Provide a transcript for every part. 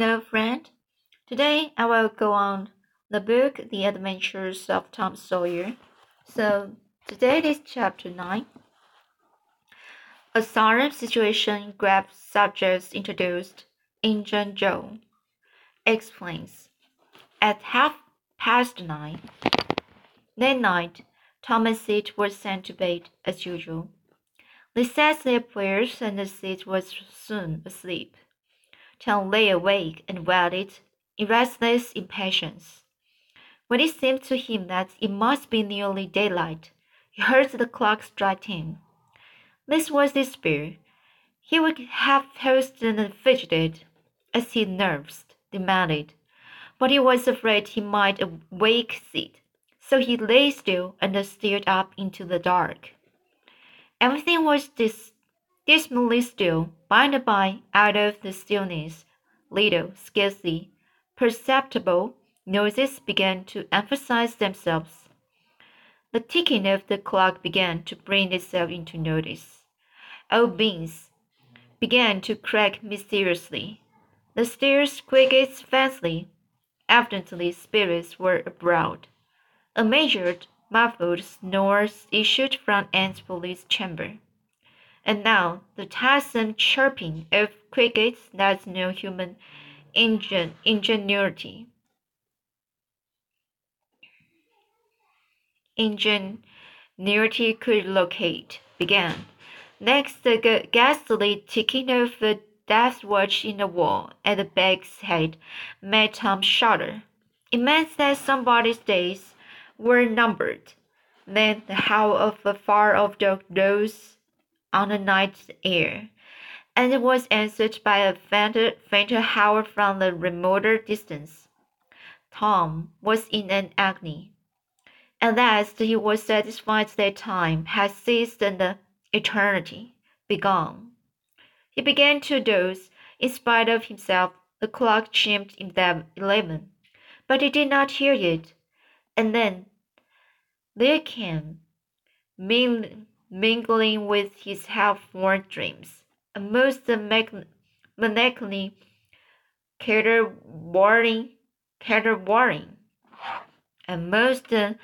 Hello, friend. Today I will go on the book The Adventures of Tom Sawyer. So, today is chapter 9. A solemn situation grave subjects introduced. Injun Joe explains. At half past nine that night, Tom and Sid were sent to bed as usual. They said their prayers and Sid was soon asleep. Tom lay awake and waited in restless impatience. When it seemed to him that it must be nearly daylight, he heard the clock strike ten. This was despair. He would have tossed and fidgeted, as his nerves demanded, but he was afraid he might awake Sid, so he lay still and stared up into the dark. Everything was dis- dismally still. By and by, out of the stillness, little, scarcely perceptible noises began to emphasize themselves. The ticking of the clock began to bring itself into notice. Old beams began to crack mysteriously. The stairs creaked faintly. Evidently, spirits were abroad. A measured, muffled snore issued from Aunt Polly's chamber. And now the tiresome chirping of crickets that no human ingen ingenuity ingenuity could locate began. Next, the ghastly ticking of the death watch in the wall at the bag's head made Tom shudder. It meant that somebody's days were numbered. Then the howl of a far-off dog rose on the night air, and it was answered by a fainter, fainter howl from the remoter distance. Tom was in an agony. At last he was satisfied that time had ceased and eternity begun. He began to doze. In spite of himself, the clock chimed eleven, but he did not hear it. And then there came, mingling with his half-formed dreams, a most melancholy caterwauling, caterwauling, a most uh,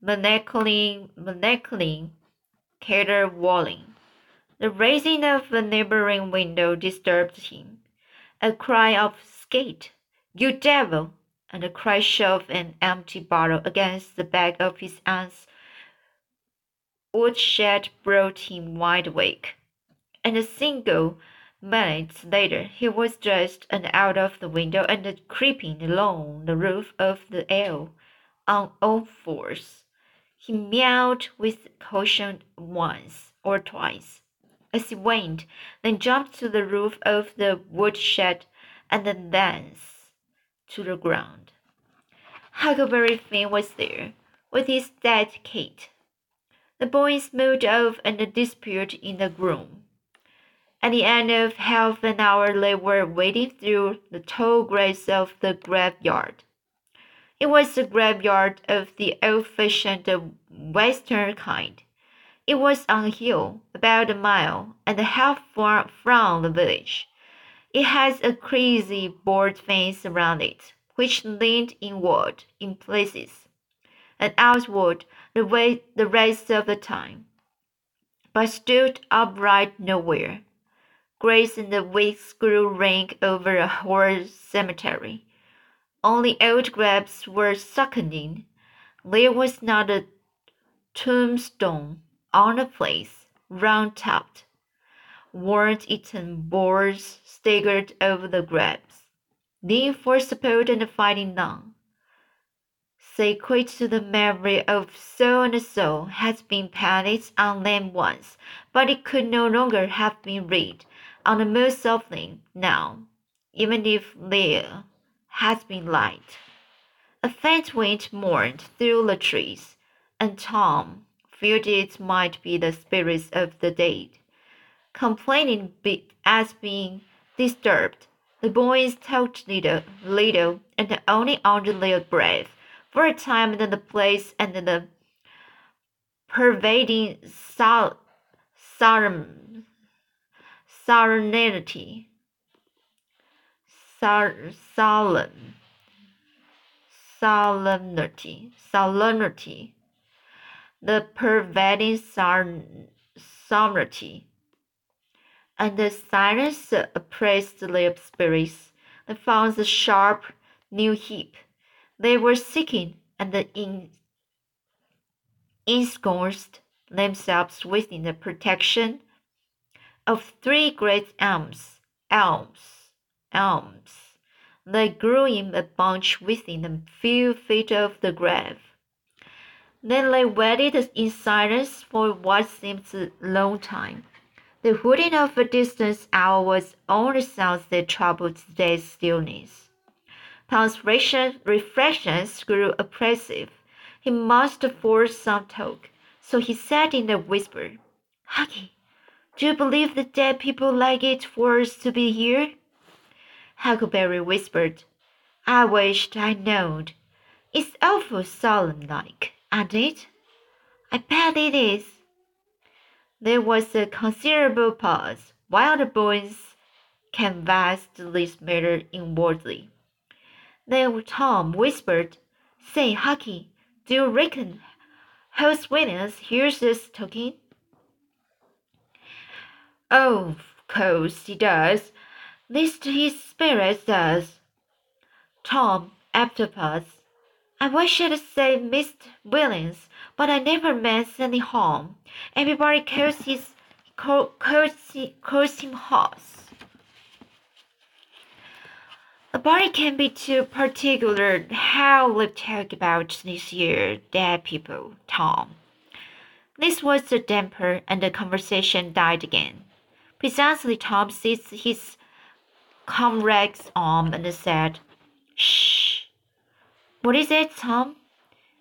melancholy, melancholy caterwauling. The raising of a neighboring window disturbed him. A cry of "Skate, you devil!" and a crash of an empty bottle against the back of his aunt's woodshed brought him wide awake. And a single minute later he was dressed and out of the window and creeping along the roof of the ale on all fours. He meowed with caution once or twice as he went, then jumped to the roof of the woodshed and then thence to the ground. Huckleberry Finn was there, with his dead Kate. The boys moved off and disappeared in the gloom. At the end of half an hour they were wading through the tall grass of the graveyard. It was a graveyard of the old-fashioned western kind. It was on a hill, about a mile and a half from the village. It has a crazy board fence around it, which leaned inward in places, and outward the way the rest of the time, but stood upright nowhere. Grass and the weeds grew rank over a whole cemetery. Only old grapes were succeeding. There was not a tombstone on the place, round topped. Worm-eaten boars staggered over the graves, leaning for support and fighting none. Sacred to the memory of so and so has been painted on them once, but it could no longer have been read on the most softly now, even if there has been light. A faint wind mourned through the trees, and Tom feared it might be the spirits of the dead, complaining as being disturbed. The boys talked little, little, and only under their breath for a time in the place and then the pervading sol- solemn serenity, solemn, solemnity, solemnity, the pervading solemnity, and the silence oppressed their spirits. They found the sharp new heap. They were seeking and ensconced themselves within the protection of three great elms, elms, elms. They grew in a bunch within a few feet of the grave. Then they waited in silence for what seemed a long time. The hooting of a distant owl was only sound that troubled the day's stillness. Tom's reflections grew oppressive. He must force some talk, so he said in a whisper, Hughie, do you believe the dead people like it for us to be here? Huckleberry whispered, I wished I knowed. It's awful solemn like, ain't it? I bet it is. There was a considerable pause while the boys canvassed this matter inwardly. Then Tom whispered, Say, Hucky, do you reckon Hoss Williams hears us talking? Oh, of course he does. Least his spirit does. Tom, after pause. I wish I'd say Mr. Williams, but I never meant any harm. Everybody calls his calls, calls him Hoss. A body can be too particular how they talk about this year dead people, Tom. This was the damper, and the conversation died again. Presently, Tom seized his comrade's arm and said, Shh. What is it, Tom?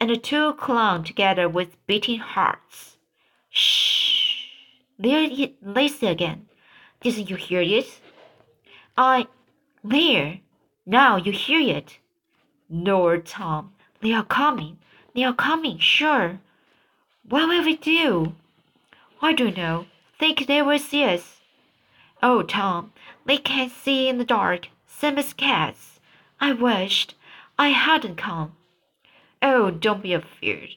And the two clung together with beating hearts. Shh. There it lays again. Didn't you hear it? I. There. Now you hear it. No, Tom. They are coming. They are coming, sure. What will we do? I don't know. Think they will see us. Oh, Tom, they can't see in the dark, same as cats. I wished I hadn't come. Oh, don't be afraid.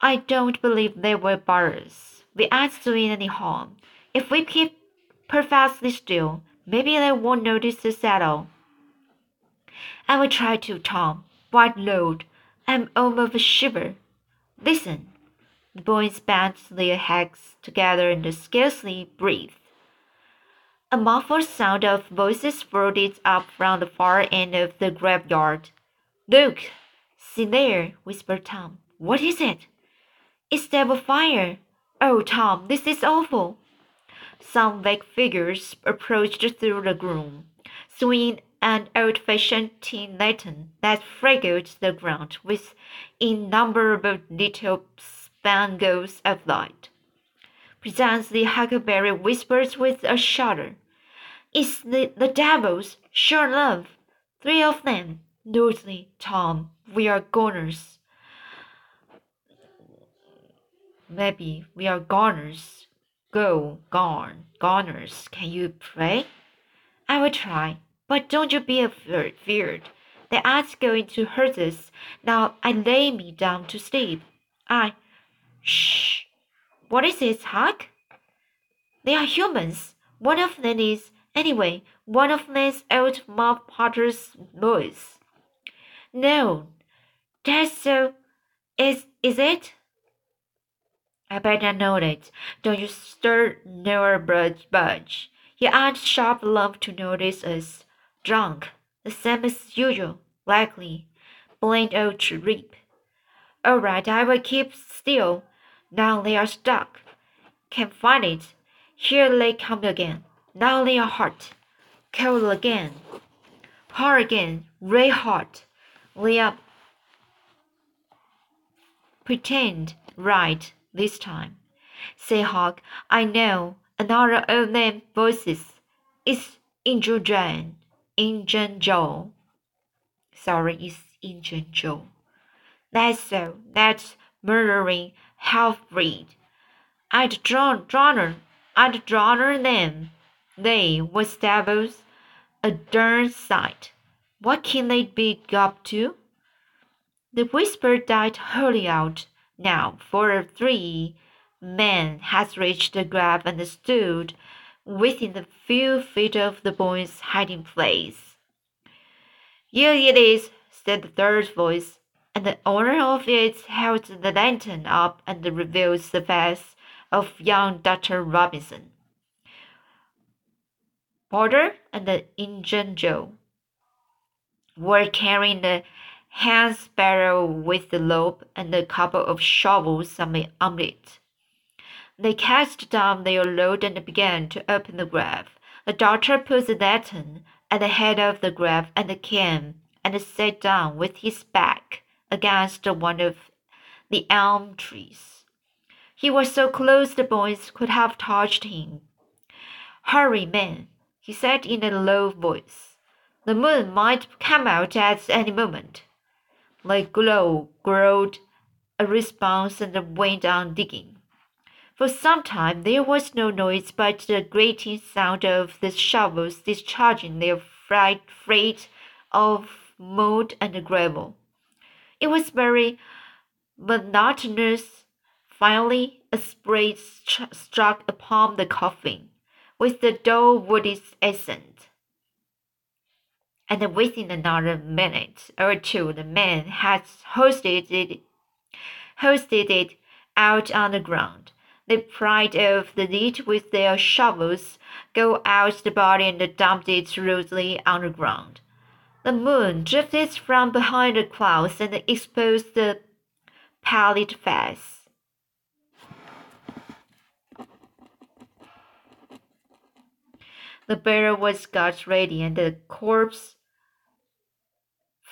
I don't believe they will bar us. We aren't doing any harm. If we keep perfectly still, maybe they won't notice us at all. I will try to, Tom. White Lord, I'm almost a shiver. Listen. The boys bent their heads together and scarcely breathed. A muffled sound of voices floated up from the far end of the graveyard. Look! See there, whispered Tom. What is it? It's devil fire. Oh, Tom, this is awful. Some vague figures approached through the gloom, swinging an old-fashioned tin lantern that freckled the ground with innumerable little spangles of light. Presently Huckleberry whispered with a shudder, It's the, the devils, sure enough. Three of them. Noodly, Tom, we are goners. Maybe we are goners. Go, gone, goners. Can you pray? I will try, but don't you be afeard. They aren't going to hurt us. Now I lay me down to sleep. I. Shh. What is it, Huck? They are humans. One of them is, anyway, one of them's old Muff Potter's boys. No, that's so. Is is it? I better know it. Don't you stir nor budge budge. You aren't sharp enough to notice us. Drunk, the same as usual, likely. Blind old trip. All right, I will keep still. Now they are stuck. Can't find it. Here they come again. Now they are hot. Cold again. Hot again. Red hot. They are pretend right this time. Say Huck, I know another old name voices. It's Injun Joe. Sorry, it's Injun Joe. That's so. That's murdering half-breed. I'd drawn, drawn I'd drawn them. They was devils. A darn sight. What can they be up to? The whisper died wholly out now, for three men had reached the grave and stood within a few feet of the boy's hiding place. Here it is, said the third voice, and the owner of it held the lantern up and revealed the face of young Dr. Robinson. Potter and the Injun Joe were carrying the hand sparrow with the rope and a couple of shovels on it. They cast down their load and began to open the grave. The doctor put the lantern at the head of the grave and came and sat down with his back against one of the elm trees. He was so close the boys could have touched him. Hurry, men, he said in a low voice. The moon might come out at any moment. The glow growled a response and went on digging. For some time there was no noise but the grating sound of the shovels discharging their freight of mud and gravel. It was very monotonous. Finally, a spray st struck upon the coffin with the dull woody accent. And within another minute or two, the man had hoisted it, hoisted it out on the ground. They pried off the lid with their shovels, go out the body, and dumped it rudely on the ground. The moon drifted from behind the clouds and exposed the pallid face. The barrel was got ready, and the corpse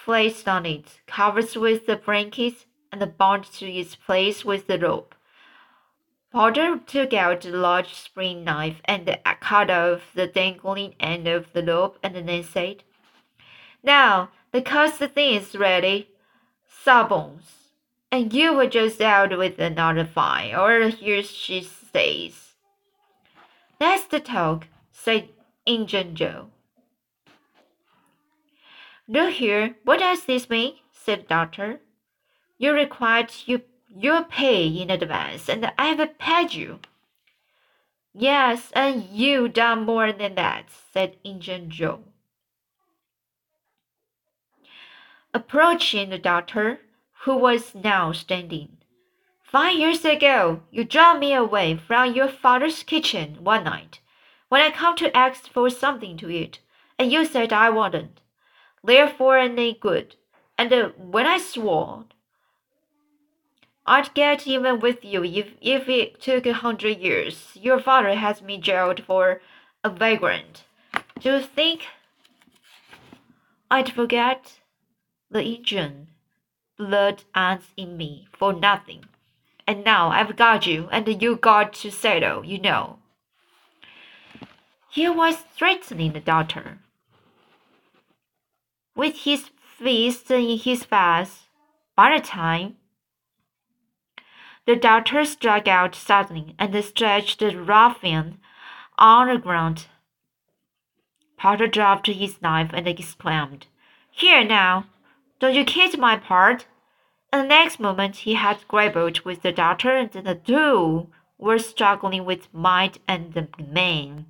placed on it, covered with the blanket, and bound to its place with the rope. Potter took out the large spring knife and cut off the dangling end of the rope, and then said, now, the thing is ready, Sawbones, and you were just out with another fine, or here she stays. That's the talk, said Injun Joe. Look here, what does this mean? said doctor. You required you, your pay in advance, and I have paid you. Yes, and you done more than that, said Injun Joe. approaching the doctor, who was now standing. Five years ago, you drove me away from your father's kitchen one night when I come to ask for something to eat, and you said I wouldn't. Therefore, any good. And uh, when I swore I'd get even with you if, if it took a hundred years, your father has me jailed for a vagrant. Do you think I'd forget? the Injun blood ends in me for nothing. And now I've got you, and you got to settle, you know. He was threatening the doctor. With his fist in his face, by the time the doctor struck out suddenly and stretched the ruffian on the ground. Potter dropped his knife and exclaimed, Here now, don't you kiss my part? And the next moment he had grappled with the doctor, and the two were struggling with might and main,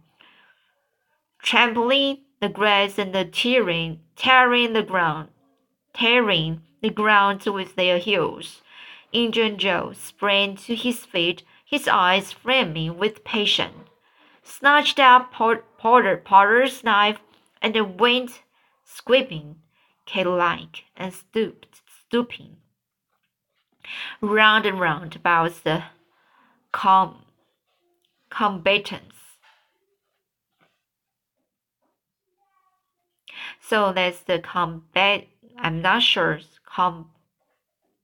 trampling the grass and the tearing, tearing the ground, tearing the ground with their heels. Injun Joe sprang to his feet, his eyes flaming with passion, snatched up Potter, Potter's knife, and went sweeping cat-like and stooped, stooping round and round about the com combatants. So that's the combat. I'm not sure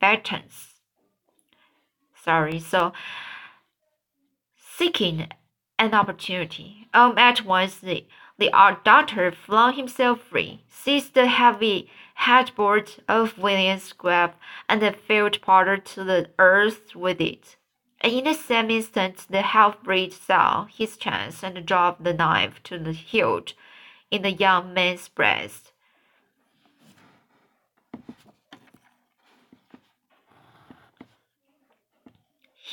combatants. Sorry. So seeking an opportunity. Um, at once the the doctor flung himself free, seized the heavy headboard of William's grave, and felled Potter to the earth with it. In the same instant, the half-breed saw his chance and dropped the knife to the hilt in the young man's breast.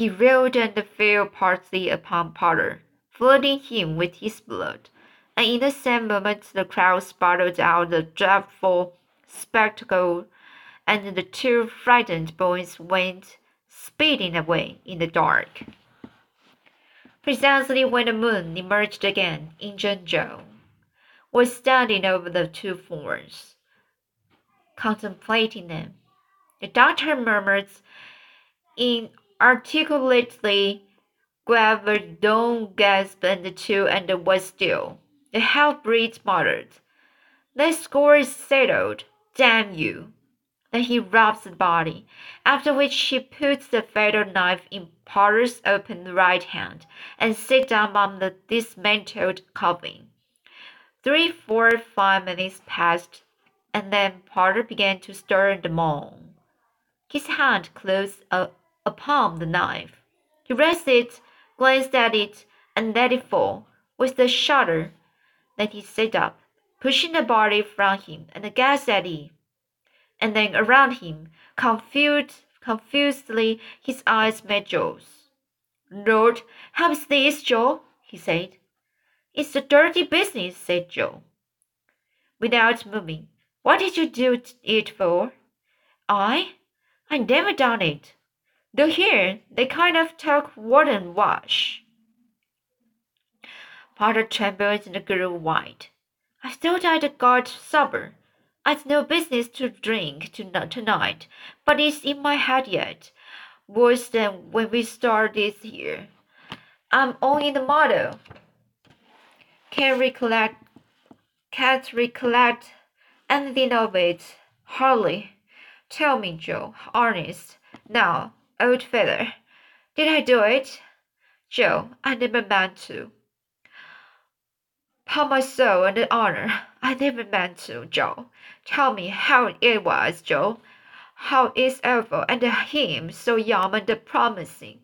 He reeled and fell partly upon Potter, flooding him with his blood, and in the same moment the crowd sputtered out the dreadful spectacle, and the two frightened boys went speeding away in the dark. Precisely when the moon emerged again, Injun Joe was standing over the two forms, contemplating them. The doctor murmured inarticulately, Don't gasped and the two and was still. The half-breed muttered, The score is settled, damn you. Then he rubs the body, after which he puts the fatal knife in Potter's open right hand and sits down on the dismantled coffin. Three, four, five minutes passed, and then Potter began to stir the moan. His hand closed uh, upon the knife. He raised it, glanced at it, and let it fall with a shudder. Then he sat up, pushing the body from him, and gazed at it and then around him, confused, confusedly, his eyes met Joe's. Lord, how's this, Joe? he said. It's a dirty business, said Joe. Without moving, what did you do it for? I? I never done it. Though here they kind of talk water and wash. Potter trembled and the grew white. I thought I'd got sober. I'd no business to drink to tonight, but it's in my head yet. Worse than when we started here. I'm only the model. Can't recollect, can't recollect anything of it. Hardly. Tell me, Joe, honest. Now, old feather, did I do it? Joe, I never meant to. Upon my soul and honor, I never meant to, Joe. Tell me how it was, Joe. How is Ethel and him so young and promising?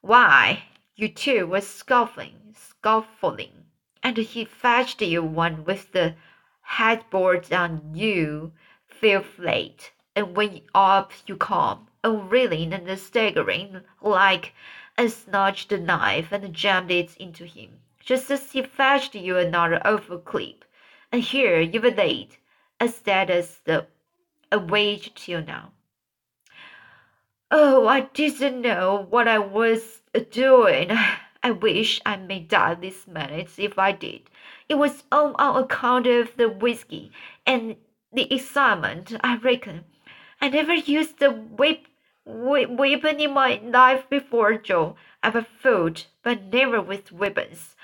Why, you two were scuffling, scuffling, and he fetched you one with the headboard on you, feel flat, and when up you come, Oh, reeling and staggering like, and snatched the knife and jammed it into him, just as he fetched you another awful clip and here you've laid as dead as the a wage till now. Oh, I didn't know what I was uh, doing. I wish I may die this minute if I did. It was all on account of the whiskey and the excitement, I reckon. I never used the whip, whip weapon in my life before, Joe. I've fought, but never with weapons.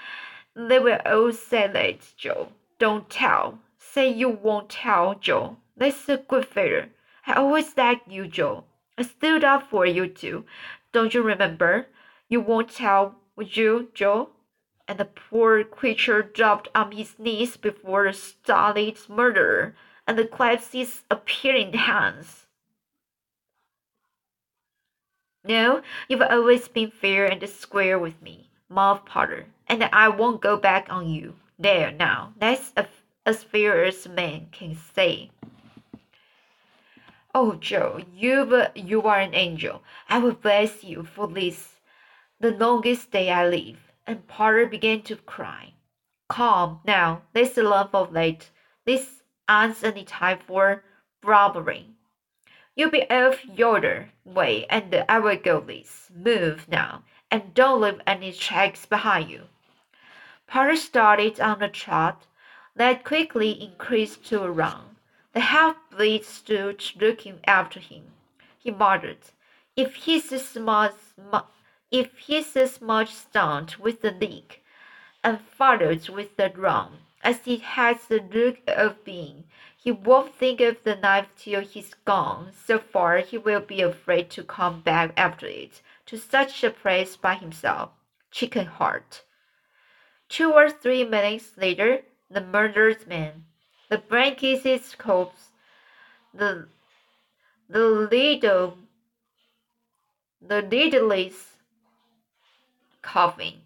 They were all sailors, Joe. Don't tell. Say you won't tell, Joe. That's a good fellow. I always liked you, Joe. I stood up for you too. Don't you remember? You won't tell, would you, Joe? And the poor creature dropped on his knees before the stolid murderer and clasped his appealing hands. No, you've always been fair and square with me, Muff Potter, and I won't go back on you. There now, that's a, as fair as man can say. Oh, Joe, you you are an angel. I will bless you for this, the longest day I live. And Potter began to cry. Come now, let's laugh of late. This time for robbery. You be off yonder way, and I will go this. Move now, and don't leave any tracks behind you. Potter started on a trot that quickly increased to a run. The half-breed stood looking after him. He muttered, "If he's as much, if he's as much stunned with the leak and followed with the run as he has the look of being, he won't think of the knife till he's gone. So far, he will be afraid to come back after it to such a place by himself. Chicken heart." Two or three minutes later, the murdered man, the Brankis's corpse, the the little the lidless coffin,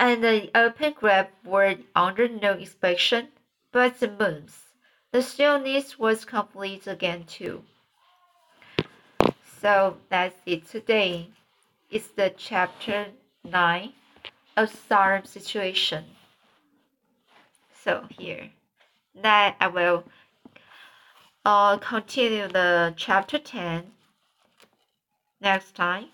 and the open grave were under no inspection but the moon's. The stillness was complete again too. So that's it today. It's the chapter 9 of solemn situation. So here, now I will uh, continue the chapter 10 next time.